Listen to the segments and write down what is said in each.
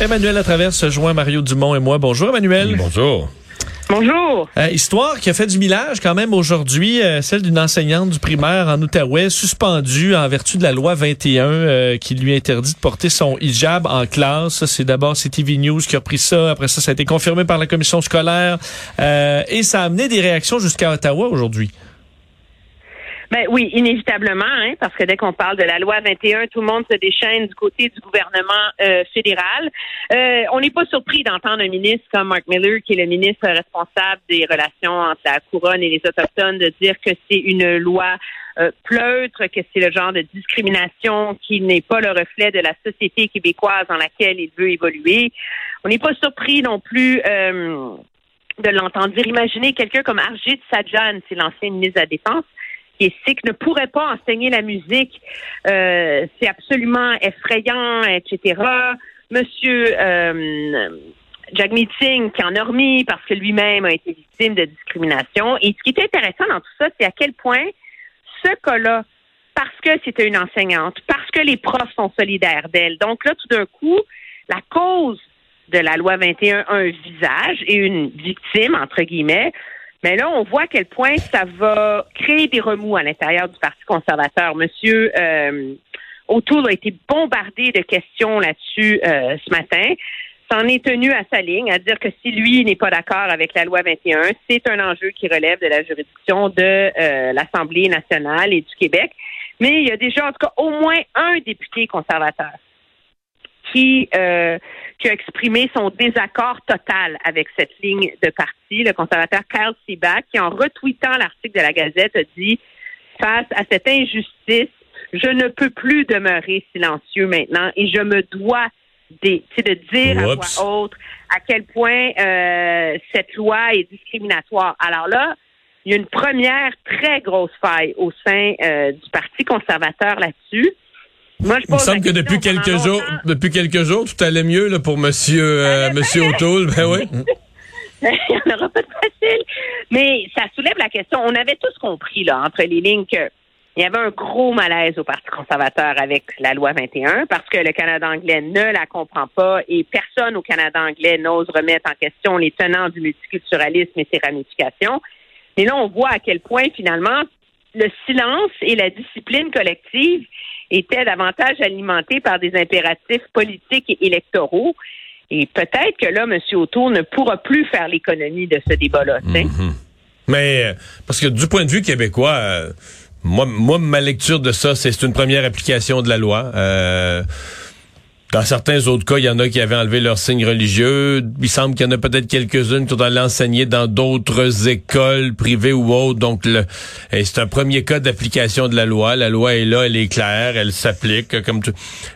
Emmanuel Latraverse se joint Mario Dumont et moi. Bonjour Emmanuel. Bonjour. Bonjour. Euh, histoire qui a fait du millage quand même aujourd'hui, euh, celle d'une enseignante du primaire en Outaouais suspendue en vertu de la loi 21 euh, qui lui interdit de porter son hijab en classe. C'est d'abord CTV News qui a pris ça. Après ça, ça a été confirmé par la commission scolaire et ça a amené des réactions jusqu'à Ottawa aujourd'hui. Ben oui, inévitablement, hein, parce que dès qu'on parle de la loi 21, tout le monde se déchaîne du côté du gouvernement euh, fédéral. Euh, on n'est pas surpris d'entendre un ministre comme Mark Miller, qui est le ministre responsable des relations entre la couronne et les autochtones, de dire que c'est une loi euh, pleutre, que c'est le genre de discrimination qui n'est pas le reflet de la société québécoise dans laquelle il veut évoluer. On n'est pas surpris non plus de l'entendre dire. Imaginez quelqu'un comme Arjit Sajjan, c'est l'ancien ministre de la Défense, qui est sikh ne pourrait pas enseigner la musique. Euh, c'est absolument effrayant, etc. Monsieur euh, Jagmeet Singh qui en a remis parce que lui-même a été victime de discrimination. Et ce qui est intéressant dans tout ça, c'est à quel point ce cas-là, parce que c'était une enseignante, parce que les profs sont solidaires d'elle. Donc là, tout d'un coup, la cause de la loi 21 a un visage et une victime, entre guillemets, mais là, on voit à quel point ça va créer des remous à l'intérieur du Parti conservateur. Monsieur euh, O'Toole a été bombardé de questions là-dessus euh, ce matin. S'en est tenu à sa ligne, à dire que si lui n'est pas d'accord avec la loi 21, c'est un enjeu qui relève de la juridiction de euh, l'Assemblée nationale et du Québec. Mais il y a déjà, en tout cas, au moins un député conservateur qui, euh, qui a exprimé son désaccord total avec cette ligne de parti, le conservateur Kyle Seaback, qui en retweetant l'article de la Gazette a dit face à cette injustice, je ne peux plus demeurer silencieux maintenant et je me dois de, de dire à voix haute à quel point euh, cette loi est discriminatoire. Alors là, il y a une première très grosse faille au sein euh, du Parti conservateur là-dessus. Moi, je Il me semble que depuis quelques jours, depuis quelques jours, tout allait mieux là, pour Monsieur euh, Monsieur O'Toole. Ben oui. Il n'y en aura pas de facile. Mais ça soulève la question. On avait tous compris là entre les lignes que il y avait un gros malaise au Parti conservateur avec la loi 21 parce que le Canada anglais ne la comprend pas et personne au Canada anglais n'ose remettre en question les tenants du multiculturalisme et ses ramifications. Et là, on voit à quel point finalement le silence et la discipline collective était davantage alimenté par des impératifs politiques et électoraux. Et peut-être que là, M. Autour ne pourra plus faire l'économie de ce débat-là. Mhm. Mais euh, parce que du point de vue québécois, euh, moi, moi, ma lecture de ça, c'est une première application de la loi. Euh, dans certains autres cas, il y en a qui avaient enlevé leur signe religieux. Il semble qu'il y en a peut-être quelques-unes qui sont allées enseigner dans d'autres écoles privées ou autres. Donc, c'est un premier cas d'application de la loi. La loi est là, elle est claire, elle s'applique comme tout.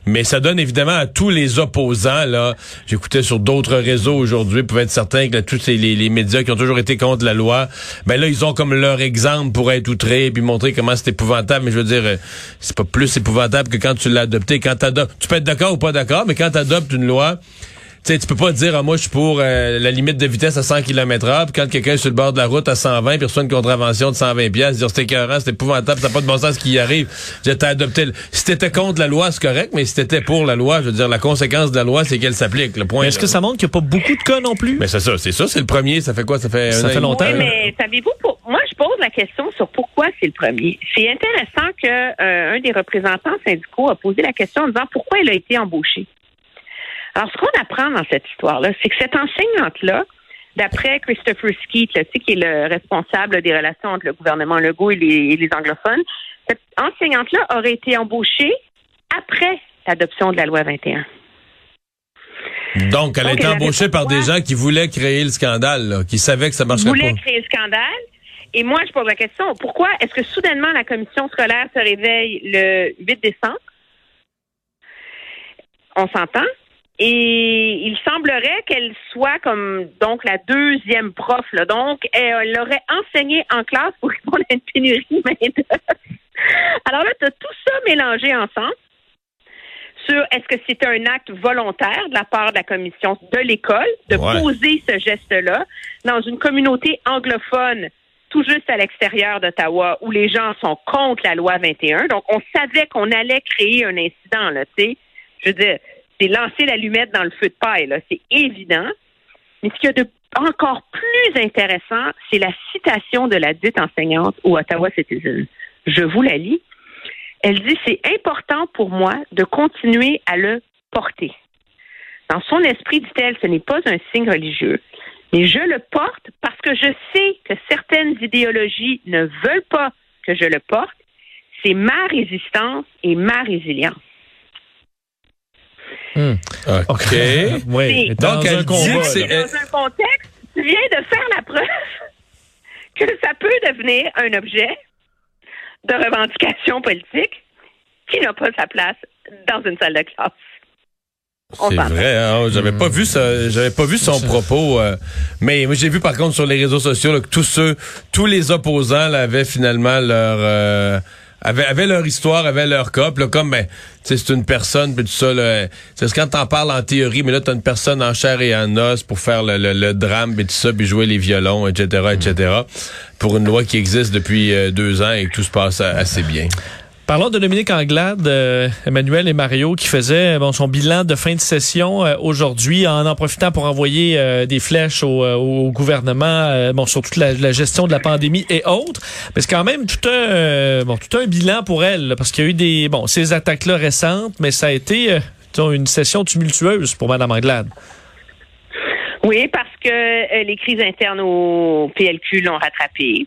Mais ça donne évidemment à tous les opposants. Là, j'écoutais sur d'autres réseaux aujourd'hui, pour être certain que tous les, médias qui ont toujours été contre la loi, ben là, ils ont comme leur exemple pour être outrés puis montrer comment c'est épouvantable. Mais je veux dire, euh, c'est pas plus épouvantable que quand tu l'as adopté. Quand tu peux être d'accord ou pas d'accord? Mais quand tu adoptes une loi, tu sais, tu peux pas dire, ah, moi, je suis pour euh, la limite de vitesse à 100 km h puis quand quelqu'un est sur le bord de la route à 120, puis reçoit une contravention de 120 pièces, dire, c'est écœurant, c'est épouvantable, t'as pas de bon sens ce qui y arrive. T'as adopté, si t'étais contre la loi, c'est correct, mais si t'étais pour la loi, je veux dire, la conséquence de la loi, c'est qu'elle s'applique, le point. Est-ce que ça montre qu'il n'y a pas beaucoup de cas non plus? Mais c'est ça, c'est ça, c'est le premier, ça fait quoi? Ça fait, ça fait longtemps. Oui, mais savez-vous, moi, je pose la question sur pourquoi c'est le premier. C'est intéressant que euh, un des représentants syndicaux a posé la question en disant pourquoi il a été embauché. Alors, ce qu'on apprend dans cette histoire-là, c'est que cette enseignante-là, d'après Christopher Skeet, là, qui est le responsable des relations entre le gouvernement Legault et les, et les anglophones, cette enseignante-là aurait été embauchée après l'adoption de la loi 21. Donc, elle a été embauchée par des gens qui voulaient créer le scandale, là, qui savaient que ça marcherait pas. créer le scandale. Et moi, je pose la question, pourquoi est-ce que soudainement la commission scolaire se réveille le 8 décembre? On s'entend. Et il semblerait qu'elle soit comme donc la deuxième prof. Là. Donc, elle aurait enseigné en classe pour répondre à une pénurie de. Alors là, tu as tout ça mélangé ensemble sur est-ce que c'est un acte volontaire de la part de la commission de l'école de Ouais. poser ce geste-là dans une communauté anglophone tout juste à l'extérieur d'Ottawa où les gens sont contre la loi 21. Donc, on savait qu'on allait créer un incident, là, tu sais. Je veux dire, c'est lancer l'allumette dans le feu de paille, là. C'est évident. Mais ce qu'il y a de encore plus intéressant, c'est la citation de la dite enseignante au Ottawa Citizen. Je vous la lis. Elle dit c'est important pour moi de continuer à le porter. Dans son esprit, dit-elle, ce n'est pas un signe religieux, mais je le porte parce que je idéologies ne veulent pas que je le porte. C'est ma résistance et ma résilience. OK. oui. Dans Donc, un elle dit combat, que c'est- là. Dans un contexte, tu viens de faire la preuve que ça peut devenir un objet de revendication politique qui n'a pas sa place dans une salle de classe. C'est s'entend. vrai, hein, j'avais pas vu ça, j'avais pas vu son propos, euh, mais moi j'ai vu par contre sur les réseaux sociaux là, que tous ceux, tous les opposants là, avaient finalement leur, euh, avaient, avaient leur histoire, avaient leur puis là, comme ben, tu sais, c'est une personne, puis tout ça, c'est quand t'en parles en théorie, mais là t'as une personne en chair et en os pour faire le, le, le drame, puis tout ça, puis jouer les violons, etc., etc. Pour une loi qui existe depuis euh, deux ans et que tout se passe assez bien. Parlons de Dominique Anglade, euh, Emmanuel et Mario qui faisaient bon, son bilan de fin de session euh, aujourd'hui en en profitant pour envoyer euh, des flèches au, euh, au gouvernement euh, bon, sur toute la, la gestion de la pandémie et autres. Mais c'est quand même tout un, bon, tout un bilan pour elle là, parce qu'il y a eu des bon, ces attaques-là récentes, mais ça a été une session tumultueuse pour Mme Anglade. Oui, parce que les crises internes au PLQ l'ont rattrapé.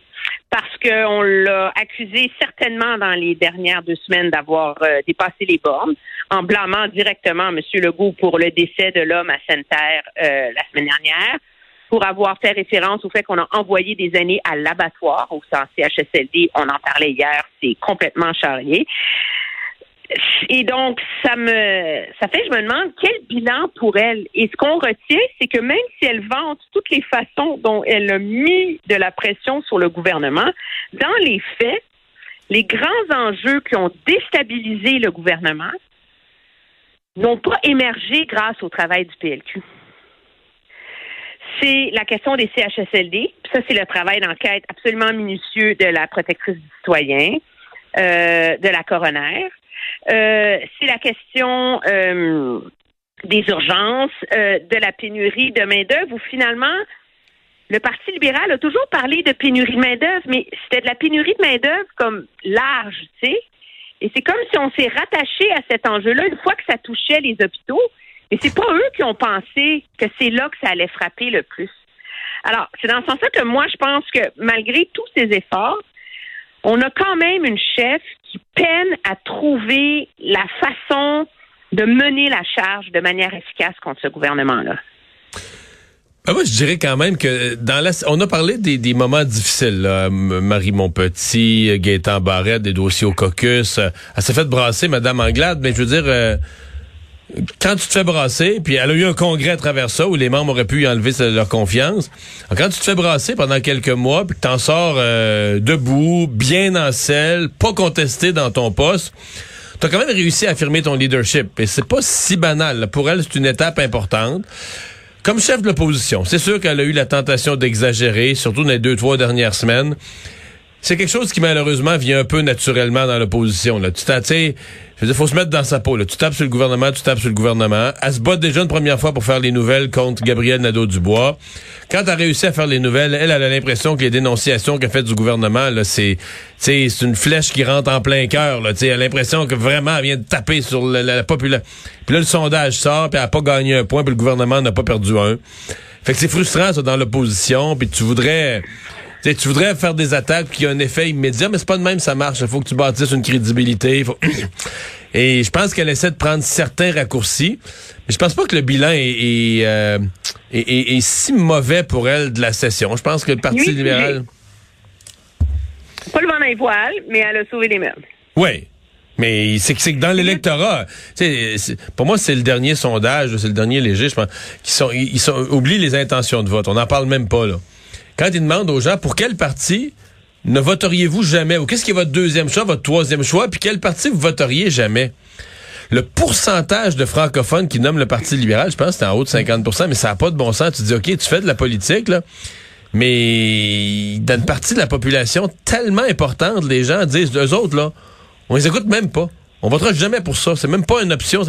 Parce qu'on l'a accusé certainement dans les dernières deux semaines d'avoir euh, dépassé les bornes, en blâmant directement M. Legault pour le décès de l'homme à Sainte-Terre euh, la semaine dernière, pour avoir fait référence au fait qu'on a envoyé des aînés à l'abattoir au sein CHSLD. On en parlait hier, c'est complètement charrié. Et donc, ça me, ça fait, je me demande quel bilan pour elle. Et ce qu'on retient, c'est que même si elle vante toutes les façons dont elle a mis de la pression sur le gouvernement, dans les faits, les grands enjeux qui ont déstabilisé le gouvernement n'ont pas émergé grâce au travail du PLQ. C'est la question des CHSLD. Ça, c'est le travail d'enquête absolument minutieux de la protectrice du citoyen, euh, de la coroner. Euh, c'est la question euh, des urgences, euh, de la pénurie de main-d'œuvre, où finalement, le Parti libéral a toujours parlé de pénurie de main-d'œuvre, mais c'était de la pénurie de main-d'œuvre comme large, tu sais. Et c'est comme si on s'est rattaché à cet enjeu-là une fois que ça touchait les hôpitaux. Mais c'est pas eux qui ont pensé que c'est là que ça allait frapper le plus. Alors, c'est dans ce sens-là que moi, je pense que malgré tous ces efforts, on a quand même une chef qui peine à trouver la façon de mener la charge de manière efficace contre ce gouvernement-là. Ben moi, je dirais quand même que dans la, on a parlé des, moments difficiles. Là. Marie Montpetit, Gaétan Barrette, des dossiers au caucus. Euh, Elle s'est fait brasser, Madame Anglade, mais je veux dire, euh, quand tu te fais brasser, puis elle a eu un congrès à travers ça où les membres auraient pu y enlever leur confiance. Quand tu te fais brasser pendant quelques mois, puis que t'en sors euh, debout, bien en selle, pas contesté dans ton poste, t'as quand même réussi à affirmer ton leadership. Et c'est pas si banal. Pour elle, c'est une étape importante. Comme chef de l'opposition, c'est sûr qu'elle a eu la tentation d'exagérer, surtout dans les deux, trois dernières semaines. C'est quelque chose qui malheureusement vient un peu naturellement dans l'opposition. Là, tu sais, je veux dire, faut se mettre dans sa peau. Là. Tu tapes sur le gouvernement, tu tapes sur le gouvernement. Elle se bat déjà une première fois pour faire les nouvelles contre Gabriel Nadeau-Dubois. Quand elle a réussi à faire les nouvelles, elle, elle a l'impression que les dénonciations qu'elle fait du gouvernement, là, c'est, c'est une flèche qui rentre en plein cœur. Là, elle a l'impression que vraiment elle vient de taper sur la, la, la. Puis là, le sondage sort, puis elle a pas gagné un point, puis le gouvernement n'a pas perdu un. Fait que c'est frustrant ça dans l'opposition, puis tu voudrais. T'sais, tu voudrais faire des attaques qui ont un effet immédiat, mais c'est pas de même ça marche. Il faut que tu bâtisses une crédibilité. Faut... Et je pense qu'elle essaie de prendre certains raccourcis. Mais je pense pas que le bilan est, est, euh, est, est- si mauvais pour elle de la session. Je pense que le Parti Oui, libéral. Pas le vent dans les voiles, mais elle a sauvé les meubles. Oui. Mais c'est que dans l'électorat, pour moi c'est le dernier sondage, c'est le dernier léger, je pense, qui sont ils sont oublie les intentions de vote. On n'en parle même pas là. Quand ils demandent aux gens pour quel parti ne voteriez-vous jamais? Ou qu'est-ce qui est votre deuxième choix, votre troisième choix, puis quel parti vous voteriez jamais? Le pourcentage de francophones qui nomment le Parti libéral, je pense que c'est en haut de 50% mais ça n'a pas de bon sens. Tu dis, OK, tu fais de la politique, là, mais dans une partie de la population tellement importante, les gens disent, eux autres, là, on les écoute même pas. On votera jamais pour ça. C'est même pas une option.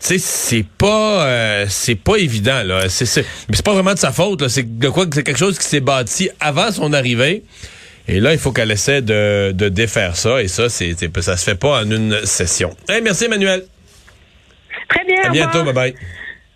Tu sais, c'est pas, euh, c'est pas évident là. C'est, c'est, pas vraiment de sa faute. C'est de quoi c'est quelque chose qui s'est bâti avant son arrivée. Et là, il faut qu'elle essaie de, de défaire ça. Et ça, c'est, ça se fait pas en une session. Hey, merci Emmanuel. Très bien. À bientôt. Bye bye.